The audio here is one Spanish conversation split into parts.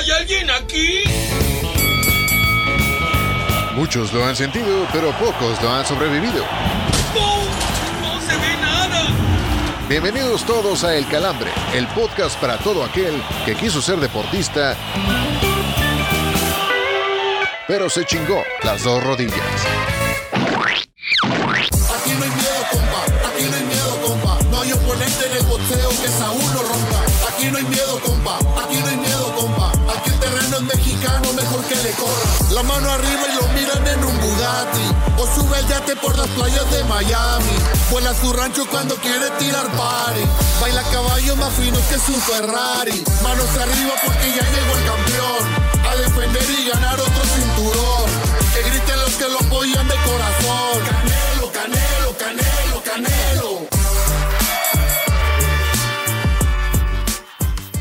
¿Hay alguien aquí? Muchos lo han sentido, pero pocos lo han sobrevivido. ¡No! ¡No se ve nada! Bienvenidos todos a El Calambre, el podcast para todo aquel que quiso ser deportista, pero se chingó las dos rodillas. Aquí no hay miedo, compa. Aquí no hay miedo, compa. No hay oponente en el boxeo que Saúl lo rompa. Aquí no hay miedo, compa. Aquí no hay La mano arriba y lo miran en un Bugatti. O sube el yate por las playas de Miami. Vuela a su rancho cuando quiere tirar party. Baila caballos más finos que su Ferrari. Manos arriba porque ya llegó el campeón. A defender y ganar otro cinturón. Que griten los que lo apoyan de corazón. Canelo, Canelo, Canelo, Canelo.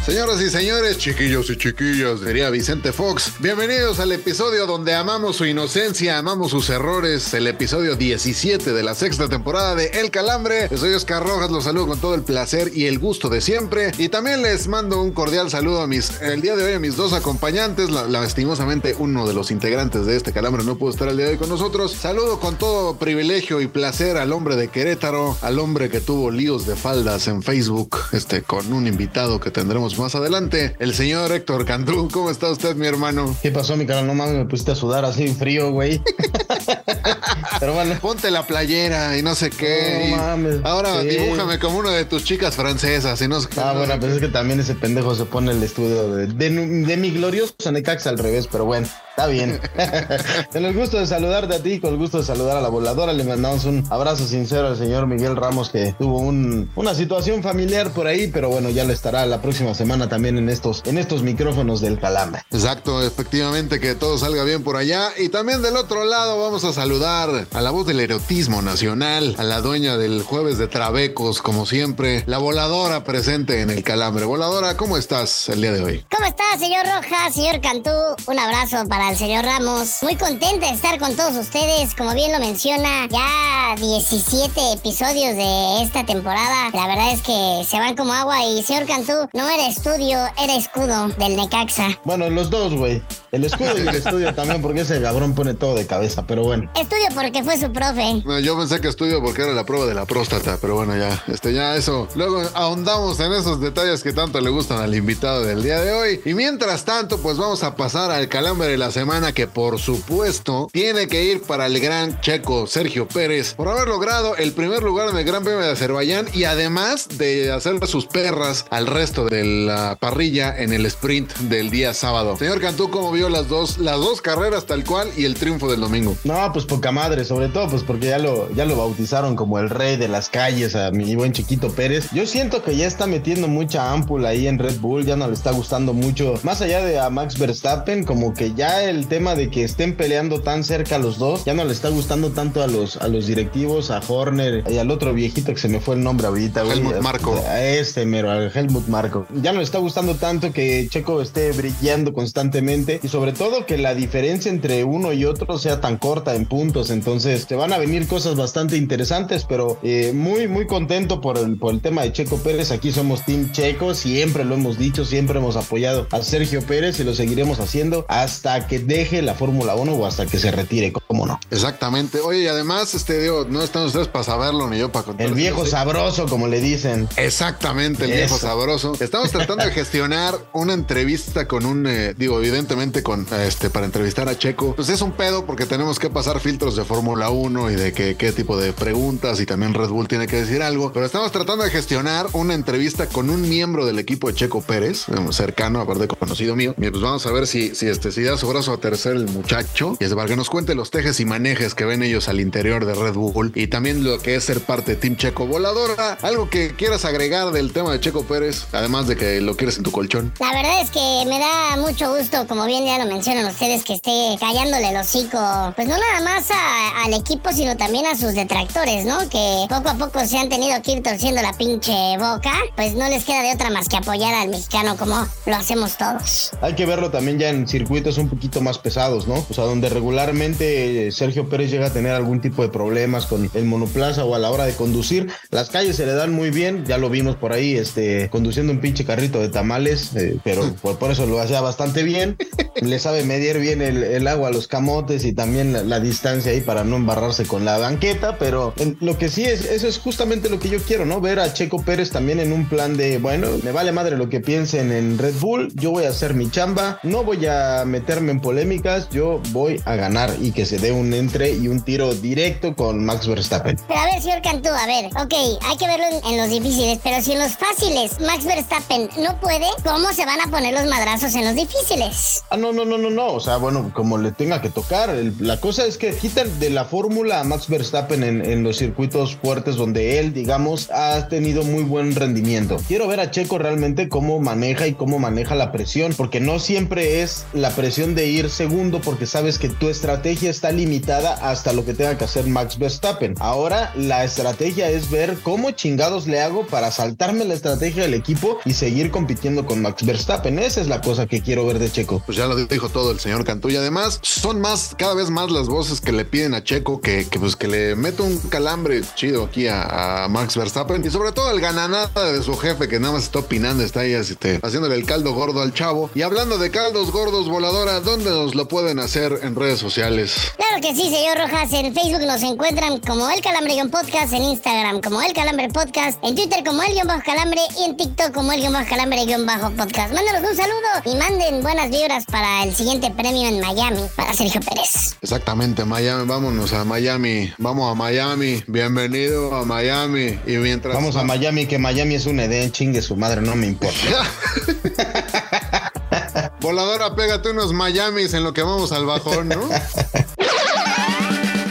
Señoras y señores, chiquillos y chiquillas, diría Vicente Fox, bienvenidos al episodio donde amamos su inocencia, amamos sus errores, el episodio 17 de la sexta temporada de El Calambre. Soy Oscar Rojas, los saludo con todo el placer y el gusto de siempre. Y también les mando un cordial saludo a mis, el día de hoy a mis dos acompañantes, la- lastimosamente uno de los integrantes de este Calambre no pudo estar el día de hoy con nosotros. Saludo con todo privilegio y placer al hombre de Querétaro, al hombre que tuvo líos de faldas en Facebook, este, con un invitado que tendremos más adelante, el señor Héctor Cantú. ¿Cómo está usted, mi hermano? ¿Qué pasó, mi cara? No mames, me pusiste a sudar así en frío, güey. Pero bueno. Ponte la playera y no sé qué. No mames. Ahora Sí. dibújame como una de tus chicas francesas y no sé qué. Ah, no bueno, sé pues qué. es que también ese pendejo se pone el estudio de, de, de mi glorioso Necaxa al revés, pero bueno, está bien. con el gusto de saludarte a ti, con el gusto de saludar a la voladora, le mandamos un abrazo sincero al señor Miguel Ramos que tuvo un, una situación familiar por ahí, pero bueno, ya lo estará la próxima semana también en estos, en estos micrófonos del calambre. Exacto, efectivamente que todo salga bien por allá. Y también del otro lado vamos a saludar a la voz del erotismo nacional, a la dueña del jueves de Trabecos, como siempre, la voladora presente en el calambre. Voladora, ¿cómo estás el día de hoy? ¿Cómo está, señor Rojas, señor Cantú? Un abrazo para el señor Ramos. Muy contenta de estar con todos ustedes. Como bien lo menciona, ya 17 episodios de esta temporada. La verdad es que se van como agua. Y, señor Cantú, no era estudio, era escudo del Necaxa. Bueno, los dos, güey. El escudo y el estudio también, porque ese cabrón pone todo de cabeza, pero bueno. Estudio porque fue su profe. Bueno, Yo pensé que estudio porque era la prueba de la próstata, pero bueno, ya, este, ya eso. Luego ahondamos en esos detalles que tanto le gustan al invitado del día de hoy. Y mientras tanto, pues vamos a pasar al calambre de la semana que por supuesto tiene que ir para el gran checo Sergio Pérez por haber logrado el primer lugar en el Gran Premio de Azerbaiyán y además de hacer sus perras al resto de la parrilla en el sprint del día sábado. Señor Cantú, ¿cómo vio las dos, las dos carreras tal cual y el triunfo del domingo? No, pues poca madre, sobre todo pues porque ya lo, ya lo bautizaron como el rey de las calles a mi buen Chiquito Pérez. Yo siento que ya está metiendo mucha ámpula ahí en Red Bull, ya no le está gustando mucho, más allá de a Max Verstappen, como que ya el tema de que estén peleando tan cerca los dos, ya no le está gustando tanto a los, a los directivos, a Horner y al otro viejito que se me fue el nombre ahorita. güey. Helmut Marko. A este mero, al Helmut Marco. Ya no le está gustando tanto que Checo esté brillando constantemente y sobre todo que la diferencia entre uno y otro sea tan corta en puntos. Entonces te van a venir cosas bastante interesantes, pero eh, muy, muy contento por el, por el tema de Checo Pérez. Aquí somos Team Checo, siempre lo hemos dicho, siempre hemos apoyado a Sergio Pérez y lo seguiremos haciendo hasta que deje la Fórmula 1 o hasta que se retire, cómo no. Exactamente. Oye, y además, este, digo, no están ustedes para saberlo ni yo para contar. El viejo sabroso, como le dicen. Exactamente, el viejo sabroso. Estamos tratando de gestionar una entrevista con un, eh, digo, evidentemente con, este, para entrevistar a Checo. Pues es un pedo porque tenemos que pasar filtros de Fórmula 1 y de que, qué tipo de preguntas y también Red Bull tiene que decir algo. Pero estamos tratando de gestionar una entrevista con un miembro del equipo de Checo Pérez, eh, cercano, aparte conocido mío. Y pues vamos a ver si, si, este, si da su a tercer el muchacho. Y es para que nos cuente los tejes y manejes que ven ellos al interior de Red Bull y también lo que es ser parte de Team Checo Voladora. Algo que quieras agregar del tema de Checo Pérez, además de que lo quieres en tu colchón. La verdad es que me da mucho gusto, como bien ya lo mencionan ustedes, que esté callándole el hocico, pues no nada más a- al equipo, sino también a sus detractores, ¿no? Que poco a poco se han tenido que ir torciendo la pinche boca, pues no les queda de otra más que apoyar al mexicano como lo hacemos todos. Hay que verlo también ya en circuitos un poquito poquito más pesados, ¿no? O sea, donde regularmente Sergio Pérez llega a tener algún tipo de problemas con el monoplaza o a la hora de conducir. Las calles se le dan muy bien, ya lo vimos por ahí, este, conduciendo un pinche carrito de tamales, eh, pero por, eso lo hacía bastante bien. Le sabe medir bien el, agua a los camotes y también la, distancia ahí para no embarrarse con la banqueta, pero lo que sí es, eso es justamente lo que yo quiero, ¿no? Ver a Checo Pérez también en un plan de, bueno, me vale madre lo que piensen en Red Bull, yo voy a hacer mi chamba, no voy a meterme en polémicas, yo voy a ganar y que se dé un entre y un tiro directo con Max Verstappen. Pero a ver, señor Cantú, a ver, ok, hay que verlo en, los difíciles, pero si en los fáciles Max Verstappen no puede, ¿cómo se van a poner los madrazos en los difíciles? Ah, no, no, no, no, no, o sea, bueno, como le tenga que tocar, la cosa es que quitan de la fórmula a Max Verstappen en, en los circuitos fuertes donde él, digamos, ha tenido muy buen rendimiento. Quiero ver a Checo realmente cómo maneja y cómo maneja la presión, porque no siempre es la presión de ir segundo, porque sabes que tu estrategia está limitada hasta lo que tenga que hacer Max Verstappen. Ahora la estrategia es ver cómo chingados le hago para saltarme la estrategia del equipo y seguir compitiendo con Max Verstappen. Esa es la cosa que quiero ver de Checo. Pues ya lo dijo todo el señor Cantú y además son más, cada vez más las voces que le piden a Checo que, pues que le meto un calambre chido aquí a, Max Verstappen y sobre todo el gananada de su jefe que nada más está opinando, está ahí este, haciéndole el caldo gordo al chavo. Y hablando de caldos gordos, voladora, ¿dónde nos lo pueden hacer en redes sociales? Claro que sí, señor Rojas. En Facebook nos encuentran como El Calambre Podcast, en Instagram como El Calambre Podcast, en Twitter como El Bajo Calambre y en TikTok como El Bajo Calambre Bajo Podcast. Mándanos un saludo y manden buenas vibras para el siguiente premio en Miami para Sergio Pérez. Exactamente, Miami, vámonos a Miami. Vamos a Miami. Bienvenido a Miami. Y mientras. Vamos a Miami, que Miami es un Edén, chingue su madre, no me importa. Voladora, pégate unos Miamis en lo que vamos al bajón, ¿no?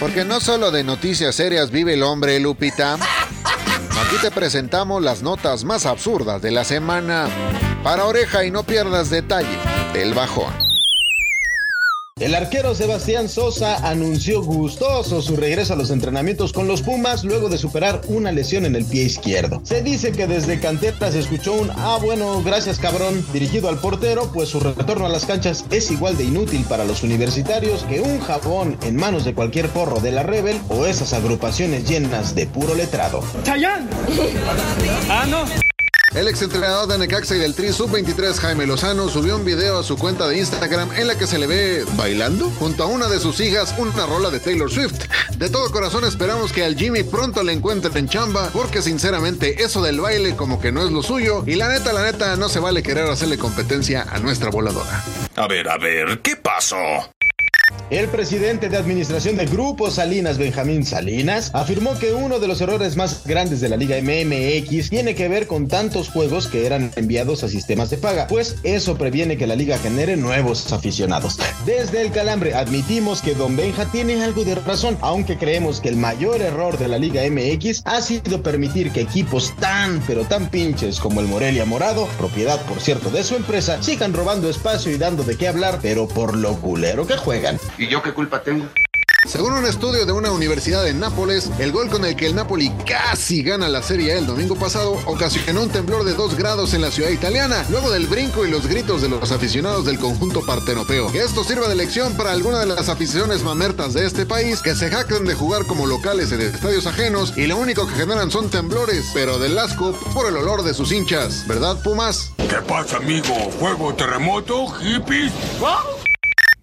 Porque no solo de noticias serias vive el hombre, Lupita. Aquí te presentamos las notas más absurdas de la semana. Para oreja y no pierdas detalle, el bajón. El arquero Sebastián Sosa anunció gustoso su regreso a los entrenamientos con los Pumas luego de superar una lesión en el pie izquierdo. Se dice que desde cantera se escuchó un ah bueno, gracias cabrón, dirigido al portero, pues su retorno a las canchas es igual de inútil para los universitarios que un jabón en manos de cualquier porro de la Rebel o esas agrupaciones llenas de puro letrado. ¡Chayán! ah, no. El exentrenador de Necaxa y del Tri Sub-23 Jaime Lozano subió un video a su cuenta de Instagram en la que se le ve bailando junto a una de sus hijas una rola de Taylor Swift. De todo corazón esperamos que al Jimmy pronto le encuentren en chamba porque sinceramente eso del baile como que no es lo suyo y la neta, la neta no se vale querer hacerle competencia a nuestra voladora. A ver, a ver, ¿qué pasó? El presidente de administración de Grupo Salinas, Benjamín Salinas, afirmó que uno de los errores más grandes de la Liga MMX tiene que ver con tantos juegos que eran enviados a sistemas de paga, pues eso previene que la liga genere nuevos aficionados. Desde el calambre admitimos que Don Benja tiene algo de razón, aunque creemos que el mayor error de la Liga MX ha sido permitir que equipos tan pero tan pinches como el Morelia Morado, propiedad por cierto de su empresa, sigan robando espacio y dando de qué hablar, pero por lo culero que juegan. ¿Y yo qué culpa tengo? Según un estudio de una universidad en Nápoles, el gol con el que el Napoli casi gana la Serie A el domingo pasado ocasionó un temblor de 2 grados en la ciudad italiana, luego del brinco y los gritos de los aficionados del conjunto partenopeo. Que esto sirva de lección para alguna de las aficiones mamertas de este país que se jactan de jugar como locales en estadios ajenos y lo único que generan son temblores, pero del asco por el olor de sus hinchas. ¿Verdad, Pumas? ¿Qué pasa, amigo? ¿Juego terremoto, hippies?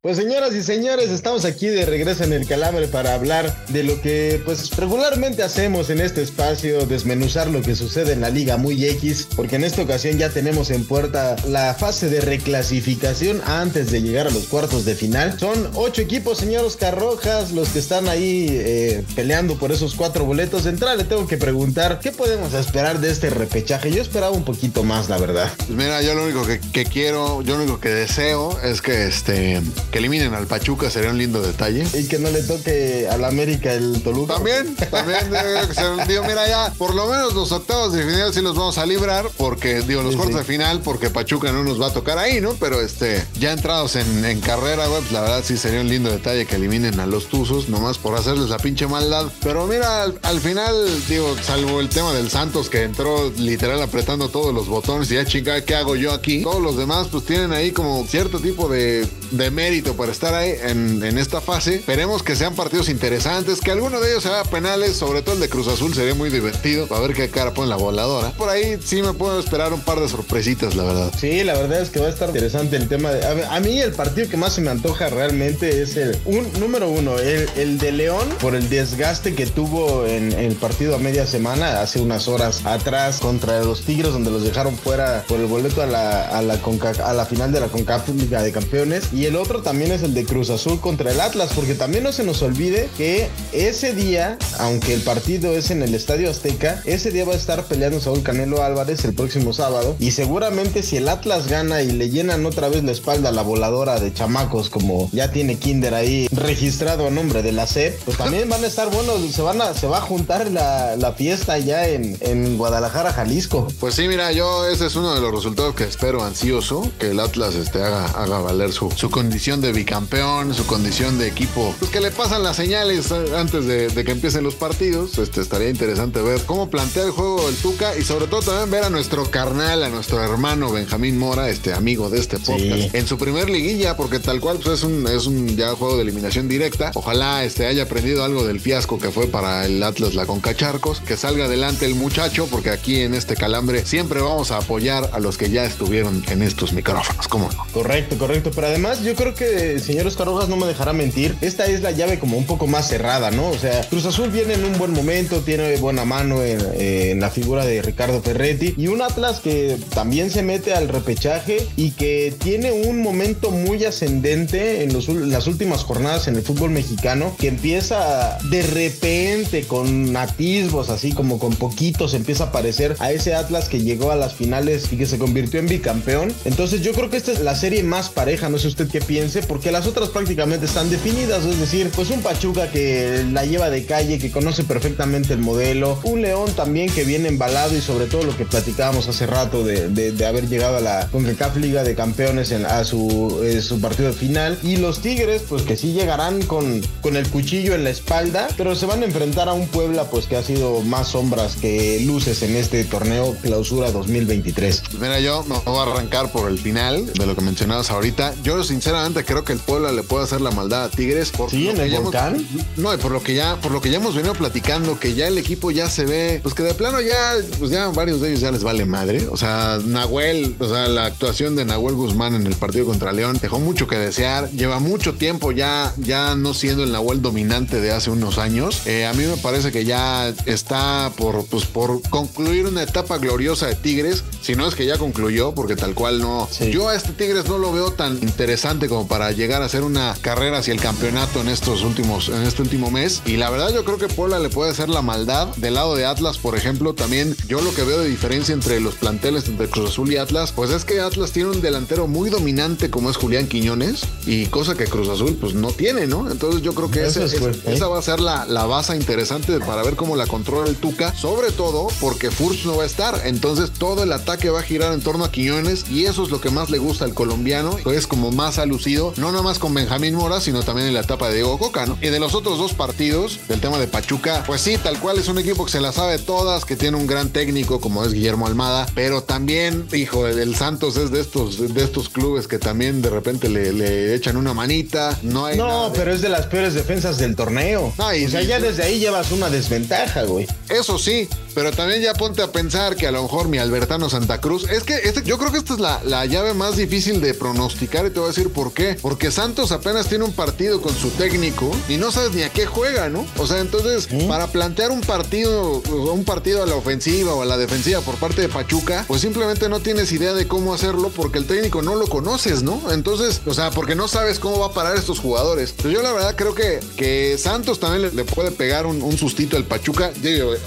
Pues señoras y señores, estamos aquí de regreso en el calambre para hablar de lo que pues regularmente hacemos en este espacio, desmenuzar lo que sucede en la Liga Muy X, porque en esta ocasión ya tenemos en puerta la fase de reclasificación antes de llegar a los cuartos de final. Son ocho equipos, señores Carrojas, los que están ahí eh, peleando por esos cuatro boletos. De entrada le tengo que preguntar, ¿qué podemos esperar de este repechaje? Yo esperaba un poquito más, la verdad. Pues mira, yo lo único que, que quiero, yo lo único que deseo es que este Que eliminen al Pachuca sería un lindo detalle. Y que no le toque al América el Toluca. También, también, eh, digo, mira ya, por lo menos los octavos de final sí los vamos a librar, porque, digo, los Sí, cuartos sí. de final, porque Pachuca no nos va a tocar ahí, ¿no? Pero este, ya entrados en, en carrera, güey, pues la verdad sí sería un lindo detalle que eliminen a los Tuzos, nomás por hacerles la pinche maldad. Pero mira, al, al final, digo, salvo el tema del Santos que entró literal apretando todos los botones y ya chingada, ¿qué hago yo aquí? Todos los demás, pues tienen ahí como cierto tipo de, de mérito para estar ahí en, esta fase. Esperemos que sean partidos interesantes, que alguno de ellos se haga penales, sobre todo el de Cruz Azul sería muy divertido para ver qué cara pone la voladora. Por ahí sí me puedo esperar un par de sorpresitas, la verdad. Sí, la verdad es que va a estar interesante el tema de. A, a mí el partido que más se me antoja realmente es el. Número uno, el, el de León, por el desgaste que tuvo en, el partido a media semana, hace unas horas atrás, contra los Tigres, donde los dejaron fuera por el boleto a la, a la, a final de la CONCACAF de Campeones. Y el otro también es el de Cruz Azul contra el Atlas, porque también no se nos olvide que ese día, aunque el partido es en el Estadio Azteca, ese día va a estar peleando Saúl Canelo Álvarez el próximo sábado. Y seguramente si el Atlas gana y le llenan otra vez la espalda a la voladora de chamacos, como ya tiene Kinder ahí registrado a nombre de la SEP, pues también van a estar buenos, se van a, se va a juntar la, la fiesta ya en, en Guadalajara, Jalisco. Pues sí, mira, yo ese es uno de los resultados que espero ansioso, que el Atlas este, haga, haga valer su, su condición de bicampeón, su condición de equipo, pues que le pasan las señales eh, antes de, de que empiecen los partidos. Este, estaría interesante ver cómo plantea el juego el Tuca y sobre todo también ver a nuestro carnal, a nuestro hermano Benjamín Mora, este amigo de este podcast, en su primer liguilla, porque tal cual pues, es un, es un ya juego de eliminación directa. Ojalá este, haya aprendido algo del fiasco que fue para el Atlas la Conca Charcos, que salga adelante el muchacho, porque aquí en este calambre siempre vamos a apoyar a los que ya estuvieron en estos micrófonos, ¿cómo no? Correcto, correcto. Pero además, yo creo que el señor Oscar no me dejará mentir. Esta es la llave como un poco más cerrada, ¿no? O sea, Cruz Azul viene en un buen momento, tiene buena mano en, la figura de Ricardo Ferretti. Y un Atlas que también se mete al repechaje y que tiene un momento muy ascendente en, las últimas jornadas en el fútbol mexicano, que empieza de repente con atisbos, así como con poquitos, empieza a aparecer a ese Atlas que llegó a las finales y que se convirtió en bicampeón. Entonces yo creo que esta es la serie más pareja, no sé usted qué piense, porque las otras prácticamente están definidas, es decir, pues un Pachuca que la lleva de calle, que conoce perfectamente el modelo, un León también que viene embalado y sobre todo lo que platicábamos hace rato de, de- haber llegado a la CONCACAF Liga de Campeones a su, eh, su partido final, y los Tigres pues que sí llegarán con, con el cuchillo en la espalda, pero se van a enfrentar a un Puebla pues que ha sido más sombras que luces en este torneo clausura 2023. Pues mira, yo me voy a arrancar por el final de lo que mencionabas ahorita. Yo sinceramente creo que el Puebla le puede hacer la maldad a Tigres. Por Sí, en el hemos- volcán. no, y por lo que ya, por lo que ya hemos venido platicando, que ya el equipo ya se ve, pues que de plano ya, pues ya varios de ellos ya les vale madre. O sea, Nahuel, o sea, la actuación de Nahuel Guzmán en el partido contra León dejó mucho que desear. Lleva mucho tiempo ya, ya no siendo el Nahuel dominante de hace unos años. Eh, a mí me parece que ya está por, pues, por concluir una etapa gloriosa de Tigres. Si no es que ya concluyó, porque tal cual no. Sí. Yo a este Tigres no lo veo tan interesante como para llegar a hacer una carrera hacia el campeonato en estos últimos, en este último mes. Y la verdad, yo creo que Puebla le puede hacer la maldad. Del lado de Atlas, por ejemplo, también yo lo que veo de diferencia entre los planteles entre Cruz Azul y Atlas, pues es que Atlas tiene un delantero muy dominante como es Julián Quiñones, y cosa que Cruz Azul pues no tiene, ¿no? Entonces yo creo que ese- es, ¿eh? esa va a ser la, la base interesante para ver cómo la controla el Tuca, sobre todo porque Furch no va a estar. Entonces todo el ataque va a girar en torno a Quiñones y eso es lo que más le gusta al colombiano. Es como más ha lucido, no nada más con Benjamín Mora, sino también en la etapa de Diego Coca, ¿no? Y de los otros dos partidos, del tema de Pachuca, pues sí, tal cual es un equipo que se la sabe todas, que tiene un gran técnico como es Guillermo Almada, pero también, hijo, el Santos es de estos, de estos clubes que también de repente le, le echan una manita. No hay No, de- pero es de las peores defensas del torneo. No, y- o sea, y- ya desde ahí llevas una desventaja, güey. Eso sí, pero también ya ponte a pensar que a lo mejor mi Albertano Santa Cruz, es que este, yo creo que esta es la, la llave más difícil de pronosticar y te voy a decir por qué. Porque Santos apenas tiene un partido con su técnico y no sabes ni a qué juega, ¿no? O sea, entonces, para plantear un partido, un partido a la ofensiva o a la defensiva por parte de Pachuca, pues simplemente no tienes idea de cómo hacerlo porque el técnico no lo conoces, ¿no? Entonces, o sea, porque no sabes cómo va a parar estos jugadores. Entonces, yo la verdad creo que, que Santos también le, le puede pegar un, un sustito al Pachuca.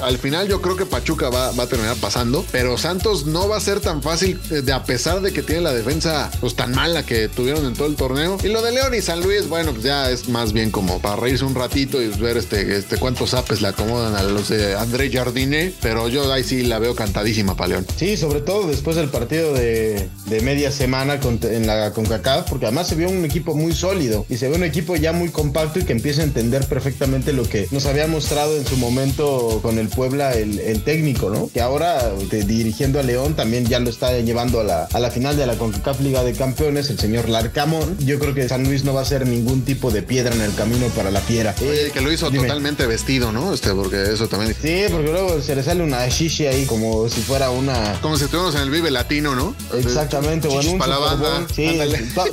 Al final yo creo que Pachuca va, va a terminar pasando, pero Santos no va a ser tan fácil, eh, de a pesar de que tiene la defensa pues tan mala que tuvieron en todo el torneo. Torneo. Y lo de León y San Luis, bueno, pues ya es más bien como para reírse un ratito y ver este, este cuántos apes le acomodan a los de André Jardine, pero yo ahí sí la veo cantadísima para León. Sí, sobre todo después del partido de, de media semana con, en la CONCACAF, porque además se vio un equipo muy sólido y se ve un equipo ya muy compacto y que empieza a entender perfectamente lo que nos había mostrado en su momento con el Puebla el, el técnico, ¿no? Que ahora de, dirigiendo a León también ya lo está llevando a la, a la final de la CONCACAF Liga de Campeones, el señor Larcamón. Yo creo que San Luis no va a ser ningún tipo de piedra en el camino para la fiera. Eh, que lo hizo dime. totalmente vestido, ¿no? Este, porque eso también. Sí, porque luego se le sale una shishi ahí como si fuera una... Como si estuviéramos en el Vive Latino, ¿no? Exactamente, o en Chichis un pa' la banda. Sí,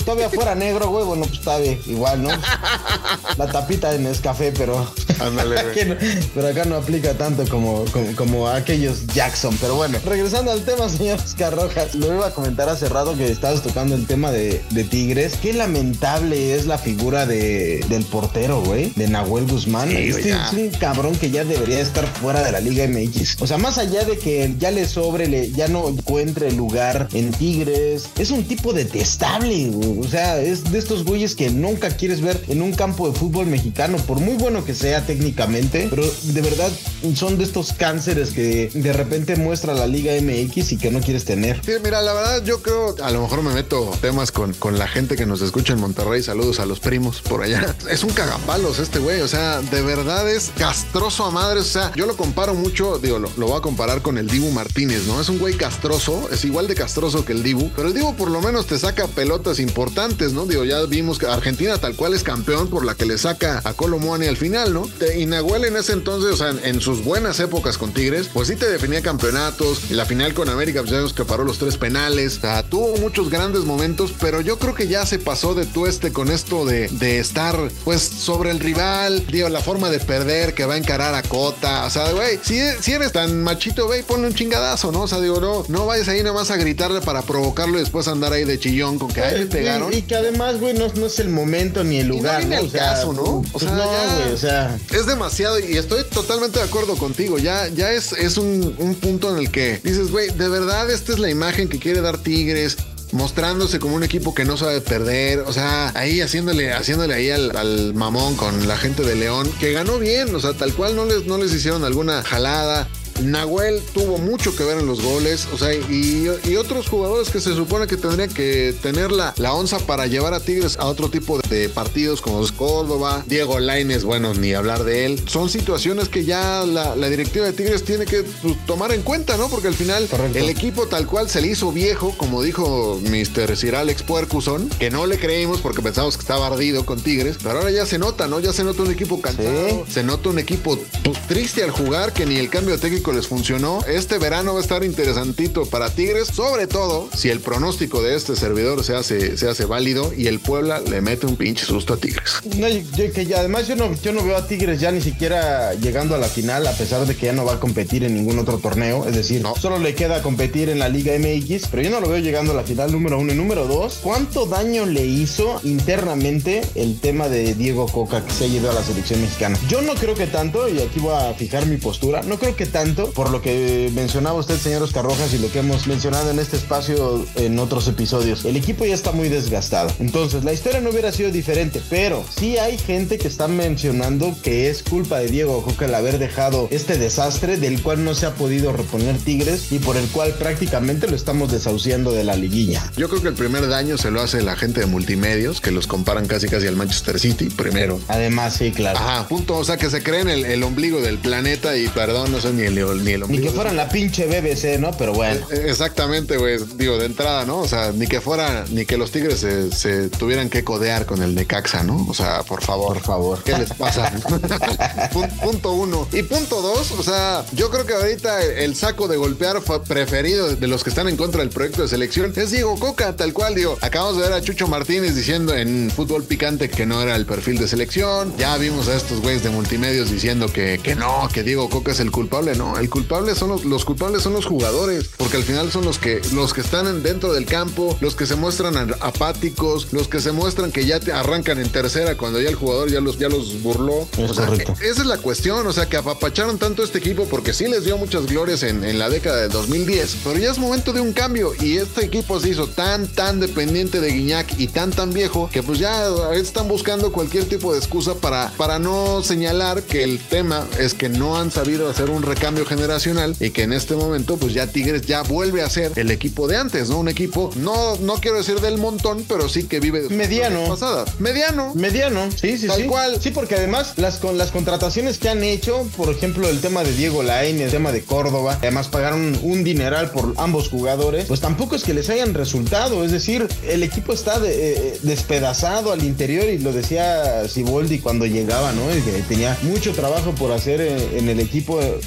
todavía fuera negro, güey, bueno, pues está bien, igual, ¿no? La tapita en café, pero. Ándale, güey. Pero acá no aplica tanto como, como, como aquellos Jackson. Pero bueno, regresando al tema, señor Oscar Rojas, lo iba a comentar hace rato que estabas tocando el tema de, de Tigres. Qué lamentable es la figura de, del portero, güey, de Nahuel Guzmán. Sí, este es un cabrón que ya debería estar fuera de la Liga MX. O sea, más allá de que ya le sobre, le, ya no encuentre lugar en Tigres, es un tipo detestable. güey. O sea, es de estos güeyes que nunca quieres ver en un campo de fútbol mexicano, por muy bueno que sea técnicamente, pero de verdad son de estos cánceres que de repente muestra la Liga MX y que no quieres tener. Sí, mira, la verdad yo creo, a lo mejor me meto temas con, con la gente que nos escucha en Monterrey, saludos a los primos por allá. Es un cagapalos este güey, o sea, de verdad es castroso a madres, o sea, yo lo comparo mucho, digo, lo, voy a comparar con el Dibu Martínez, ¿no? Es un güey castroso, es igual de castroso que el Dibu, pero el Dibu por lo menos te saca pelotas importantes, ¿no? Digo, ya vimos que Argentina tal cual es campeón por la que le saca a Colomuani al final, ¿no? Te- Y en ese entonces, o sea, en, sus buenas épocas con Tigres, pues sí te definía campeonatos. Y la final con América, pues ya vimos que paró los tres penales. O sea, tuvo muchos grandes momentos, pero yo creo que ya se pasó de tueste con esto de, de estar, pues, sobre el rival. Digo, la forma de perder que va a encarar a Cota. O sea, güey, si, si eres tan machito, güey, ponle un chingadazo, ¿no? O sea, digo, no, no vayas ahí nomás a gritarle para provocarlo y después andar ahí de chillón con que ahí le pegaron. Y, y que además, güey, no, no es el momento ni el no lugar, viene ¿no? al caso, ¿no? O pues sea, no, ya- güey, o sea. Es demasiado y estoy totalmente de acuerdo contigo. Ya, ya es, es un, un punto en el que dices, güey, de verdad esta es la imagen que quiere dar Tigres. Mostrándose como un equipo que no sabe perder, o sea, ahí haciéndole, haciéndole ahí al, al mamón con la gente de León, que ganó bien, o sea, tal cual no les, no les hicieron alguna jalada. Nahuel tuvo mucho que ver en los goles, o sea, y, y otros jugadores que se supone que tendrían que tener la, la onza para llevar a Tigres a otro tipo de partidos como es Córdoba, Diego Laines, bueno, ni hablar de él. Son situaciones que ya la, la directiva de Tigres tiene que pues, tomar en cuenta, ¿no? Porque al final Correcto. el equipo tal cual se le hizo viejo, como dijo Mr. Sir Alex Puercuson, que no le creímos porque pensamos que estaba ardido con Tigres, pero ahora ya se nota, ¿no? Ya se nota un equipo cansado, se nota un equipo pues, triste al jugar, que ni el cambio técnico les funcionó. Este verano va a estar interesantito para Tigres, sobre todo si el pronóstico de este servidor se hace, se hace válido y el Puebla le mete un pinche susto a Tigres. No, yo- yo- que ya, además yo no, yo no veo a Tigres ya ni siquiera llegando a la final, a pesar de que ya no va a competir en ningún otro torneo. Es decir, No. solo le queda competir en la Liga MX, pero yo no lo veo llegando a la final número uno. Y número dos, ¿cuánto daño le hizo internamente el tema de Diego Coca que se ha ido a la selección mexicana? Yo no creo que tanto, y aquí voy a fijar mi postura, no creo que tanto, por lo que mencionaba usted, señor Oscar Rojas, y lo que hemos mencionado en este espacio en otros episodios. El equipo ya está muy desgastado. Entonces, la historia no hubiera sido diferente, pero sí hay gente que está mencionando que es culpa de Diego Coca el haber dejado este desastre del cual no se ha podido reponer Tigres y por el cual prácticamente lo estamos desahuciando de la liguilla. Yo creo que el primer daño se lo hace la gente de multimedios, que los comparan casi casi al Manchester City, primero. Además, sí, claro. Ajá, punto. O sea, que se creen el, el ombligo del planeta y perdón, no sé ni el, ni el ombligo. Ni que fueran la pinche BBC, ¿no? Pero bueno. Eh, Exactamente, güey. Digo, de entrada, ¿no? O sea, ni que fuera, ni que los Tigres se, se tuvieran que codear con el Necaxa, ¿no? O sea, por favor. Por favor. ¿Qué les pasa? Pun- punto uno. Y punto dos, o sea, yo creo que ahorita el saco de golpear preferido de los que están en contra del proyecto de selección es Diego Coca, tal cual, digo. Acabamos de ver a Chucho Martínez diciendo en fútbol picante que no era el perfil de selección. Ya vimos a estos güeyes de multimedios diciendo que, que no, que Diego Coca es el culpable. No, no, el culpable son los, los culpables son los jugadores, porque al final son los que, los que están dentro del campo, los que se muestran apáticos, los que se muestran que ya te arrancan en tercera cuando ya el jugador ya los, ya los burló. Es correcto. esa es la cuestión, o sea, que apapacharon tanto este equipo porque sí les dio muchas glorias en, en la década de 2010, pero ya es momento de un cambio y este equipo se hizo tan, tan dependiente de Guiñac y tan, tan viejo que pues ya están buscando cualquier tipo de excusa para, para no señalar que el tema es que no han sabido hacer un recambio generacional y que en este momento pues ya Tigres ya vuelve a ser el equipo de antes, ¿no? Un equipo, no, no quiero decir del montón, pero sí que vive de mediano. Pasadas. Mediano. Mediano, sí, sí, Tal sí. cual. Sí, porque además las, con las contrataciones que han hecho, por ejemplo, el tema de Diego Lain, el tema de Córdoba, además pagaron un dineral por ambos jugadores, pues tampoco es que les hayan resultado. Es decir, el equipo está eh, despedazado al interior y lo decía Siboldi cuando llegaba, ¿no? Y que tenía mucho trabajo por hacer eh, en, el equipo, eh,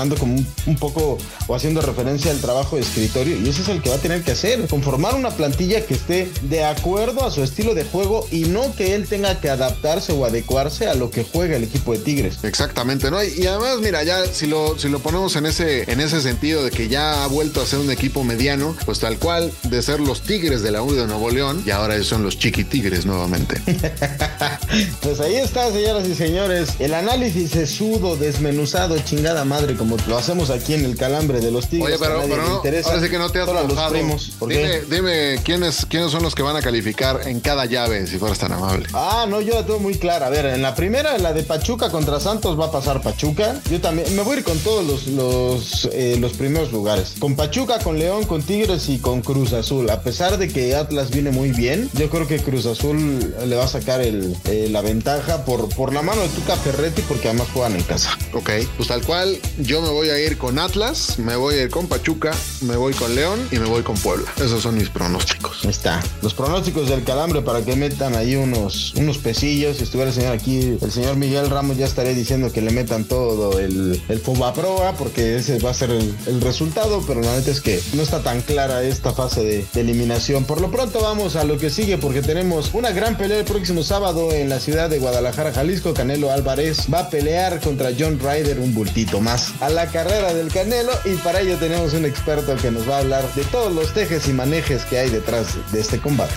mencionando como un, poco o haciendo referencia al trabajo de escritorio. Y ese es el que va a tener que hacer, conformar una plantilla que esté de acuerdo a su estilo de juego y no que él tenga que adaptarse o adecuarse a lo que juega el equipo de Tigres. Exactamente, ¿no? Y, además, mira, ya si lo, si lo ponemos en ese, en ese sentido de que ya ha vuelto a ser un equipo mediano, pues tal cual de ser los Tigres de la U de Nuevo León y ahora son los Chiqui Tigres nuevamente. pues ahí está, señoras y señores, el análisis sudo, desmenuzado, chingada madre, como lo hacemos aquí en el calambre de los Tigres. Oye, pero, pero no, ahora sí que no te has mojado. Dime, dime ¿quiénes, quiénes son los que van a calificar en cada llave, si fueras tan amable. Ah, no, yo la tengo muy clara. A ver, en la primera, la de Pachuca contra Santos, va a pasar Pachuca. Yo también me voy a ir con todos los, los, eh, los primeros lugares. Con Pachuca, con León, con Tigres y con Cruz Azul. A pesar de que Atlas viene muy bien, yo creo que Cruz Azul le va a sacar el, eh, la ventaja por, por la mano de Tuca Ferretti, porque además juegan en casa. Ok, pues tal cual, yo me voy a ir con Atlas, me voy a ir con Pachuca, me voy con León y me voy con Puebla. Esos son mis pronósticos. Ahí está. Los pronósticos del calambre para que metan ahí unos, unos pesillos. Si estuviera el señor aquí, el señor Miguel Ramos ya estaría diciendo que le metan todo el, el Proa, porque ese va a ser el, resultado, pero la neta es que no está tan clara esta fase de, eliminación. Por lo pronto vamos a lo que sigue porque tenemos una gran pelea el próximo sábado en la ciudad de Guadalajara, Jalisco. Canelo Álvarez va a pelear contra John Ryder un bultito más la carrera del Canelo y para ello tenemos un experto que nos va a hablar de todos los tejes y manejes que hay detrás de este combate.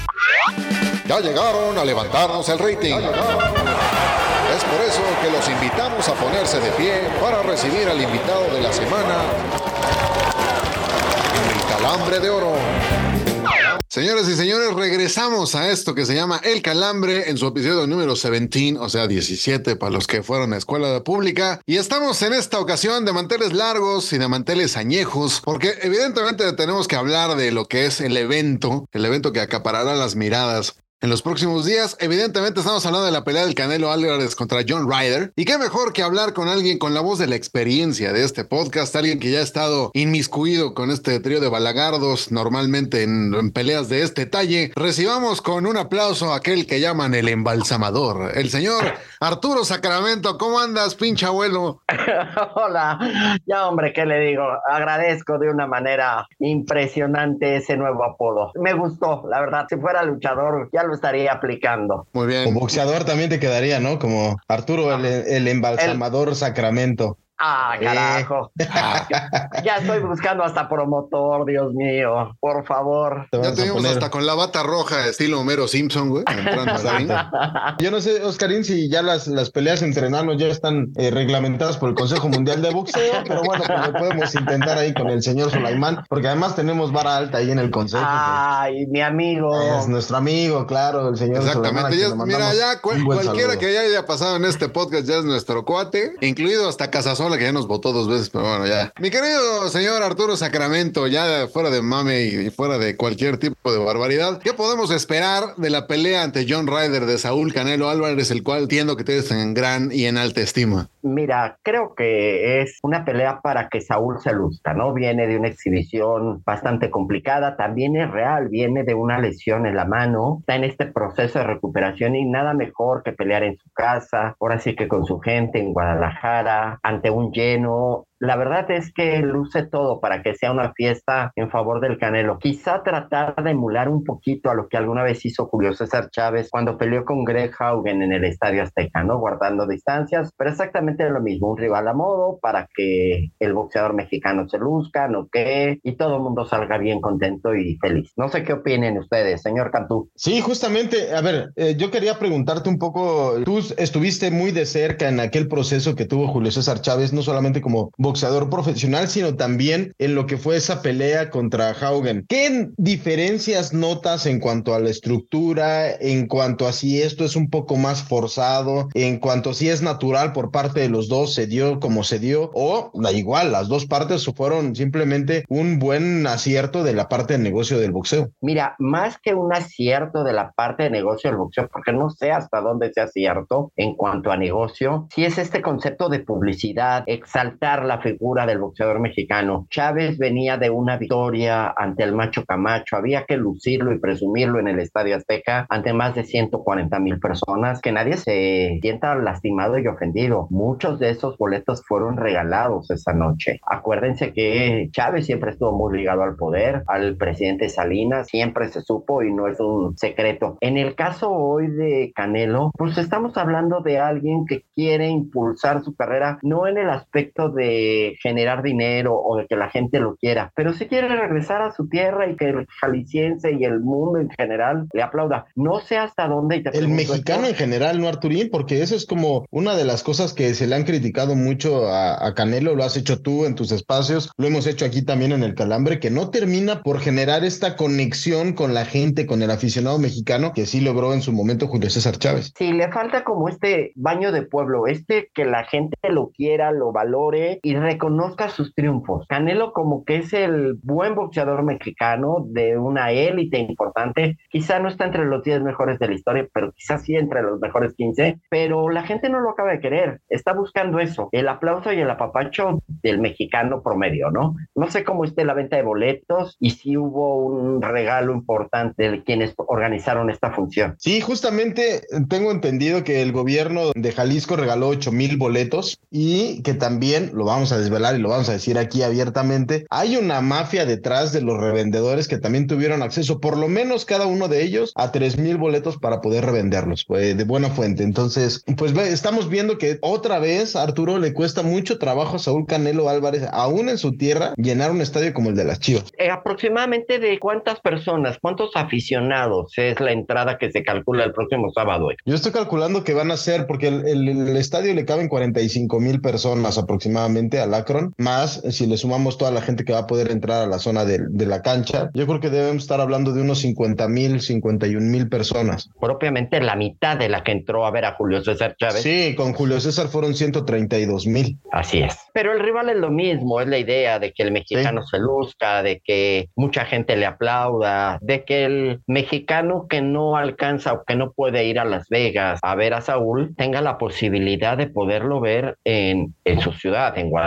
Ya llegaron a levantarnos el rating. Es por eso que los invitamos a ponerse de pie para recibir al invitado de la semana, el calambre de oro. Señores y señores, regresamos a esto que se llama El Calambre en su episodio número 17, o sea, 17 para los que fueron a escuela pública. Y estamos en esta ocasión de manteles largos y de manteles añejos, porque evidentemente tenemos que hablar de lo que es el evento, el evento que acaparará las miradas en los próximos días. Evidentemente estamos hablando de la pelea del Canelo Álvarez contra John Ryder. Y qué mejor que hablar con alguien con la voz de la experiencia de este podcast, alguien que ya ha estado inmiscuido con este trío de balagardos normalmente en, peleas de este talle. Recibamos con un aplauso a aquel que llaman el embalsamador, el señor Arturo Sacramento. ¿Cómo andas, pinche abuelo? Hola, ya hombre, ¿qué le digo? Agradezco de una manera impresionante ese nuevo apodo. Me gustó, la verdad. Si fuera luchador, ya lo estaría aplicando. Muy bien. Como boxeador también te quedaría, ¿no? Como Arturo el, el embalsamador Sacramento. Ah, carajo. ya estoy buscando hasta promotor, Dios mío. Por favor. Ya tenemos hasta con la bata roja, estilo Homero Simpson, güey. Yo no sé, Oscarín, si ya las, las peleas entre enanos ya están eh, reglamentadas por el Consejo Mundial de Boxeo, pero bueno, pues lo podemos intentar ahí con el señor Sulaimán, porque además tenemos vara alta ahí en el Consejo. Ay, mi amigo. Es nuestro amigo, claro, el señor Exactamente. mira, ya cualquiera que ya haya pasado en este podcast ya es nuestro cuate, incluido hasta Casasola que ya nos votó dos veces, pero bueno, ya. Mi querido señor Arturo Sacramento, ya fuera de mame y fuera de cualquier tipo de barbaridad, ¿qué podemos esperar de la pelea ante John Ryder de Saúl Canelo Álvarez, el cual entiendo que tienes en gran y en alta estima? Mira, creo que es una pelea para que Saúl se luzca, ¿no? Viene de una exhibición bastante complicada, también es real, viene de una lesión en la mano, está en este proceso de recuperación y nada mejor que pelear en su casa, ahora sí que con su gente en Guadalajara, ante un lleno, la verdad es que luce todo para que sea una fiesta en favor del Canelo. Quizá tratar de emular un poquito a lo que alguna vez hizo Julio César Chávez cuando peleó con Greg Haugen en el Estadio Azteca, ¿no? Guardando distancias, pero exactamente lo mismo, un rival a modo para que el boxeador mexicano se luzca, no que, y todo el mundo salga bien contento y feliz. No sé qué opinen ustedes, señor Cantú. Sí, justamente, a ver, eh, yo quería preguntarte un poco, tú estuviste muy de cerca en aquel proceso que tuvo Julio César Chávez, no solamente como boxeador profesional, sino también en lo que fue esa pelea contra Haugen. ¿Qué diferencias notas en cuanto a la estructura, en cuanto a si esto es un poco más forzado, en cuanto a si es natural por parte de los dos, se dio como se dio, o da igual, las dos partes fueron simplemente un buen acierto de la parte de negocio del boxeo? Mira, más que un acierto de la parte de negocio del boxeo, porque no sé hasta dónde sea cierto en cuanto a negocio, si es este concepto de publicidad, exaltar la figura del boxeador mexicano. Chávez venía de una victoria ante el Macho Camacho, había que lucirlo y presumirlo en el Estadio Azteca ante más de 140 mil personas, que nadie se sienta lastimado y ofendido. Muchos de esos boletos fueron regalados esa noche. Acuérdense que Chávez siempre estuvo muy ligado al poder, al presidente Salinas, siempre se supo y no es un secreto. En el caso hoy de Canelo, pues estamos hablando de alguien que quiere impulsar su carrera, no en el aspecto de generar dinero o de que la gente lo quiera, pero si quiere regresar a su tierra y que el jalisciense y el mundo en general le aplauda. No sé hasta dónde. el mexicano en general, ¿no, Arturín? Porque eso es como una de las cosas que se le han criticado mucho a, a Canelo, lo has hecho tú en tus espacios, lo hemos hecho aquí también en el Calambre, que no termina por generar esta conexión con la gente, con el aficionado mexicano, que sí logró en su momento Julio César Chávez. Sí, le falta como este baño de pueblo, este que la gente lo quiera, lo valore y reconozca sus triunfos. Canelo como que es el buen boxeador mexicano de una élite importante, quizá no está entre los 10 mejores de la historia, pero quizás sí entre los mejores 15, pero la gente no lo acaba de querer, está buscando eso, el aplauso y el apapacho del mexicano promedio, ¿no? No sé cómo esté la venta de boletos y si hubo un regalo importante de quienes organizaron esta función. Sí, justamente tengo entendido que el gobierno de Jalisco regaló 8 mil boletos y que también, lo vamos a desvelar y lo vamos a decir aquí abiertamente, hay una mafia detrás de los revendedores que también tuvieron acceso, por lo menos cada uno de ellos, a 3 mil boletos para poder revenderlos pues, de buena fuente. Entonces, pues estamos viendo que otra vez Arturo le cuesta mucho trabajo a Saúl Canelo Álvarez, aún en su tierra, llenar un estadio como el de las Chivas. Eh, aproximadamente de cuántas personas, cuántos aficionados es la entrada que se calcula el próximo sábado. Yo estoy calculando que van a ser, porque el, el, estadio le caben 45 mil personas aproximadamente al Akron, más si le sumamos toda la gente que va a poder entrar a la zona de, de la cancha, yo creo que debemos estar hablando de unos 50 mil, 51 mil personas. Propiamente la mitad de la que entró a ver a Julio César Chávez. Sí, con Julio César fueron 132 mil. Así es. Pero el rival es lo mismo, es la idea de que el mexicano sí. se luzca, de que mucha gente le aplauda, de que el mexicano que no alcanza o que no puede ir a Las Vegas a ver a Saúl tenga la posibilidad de poderlo ver en, en su ciudad, en Guadalajara.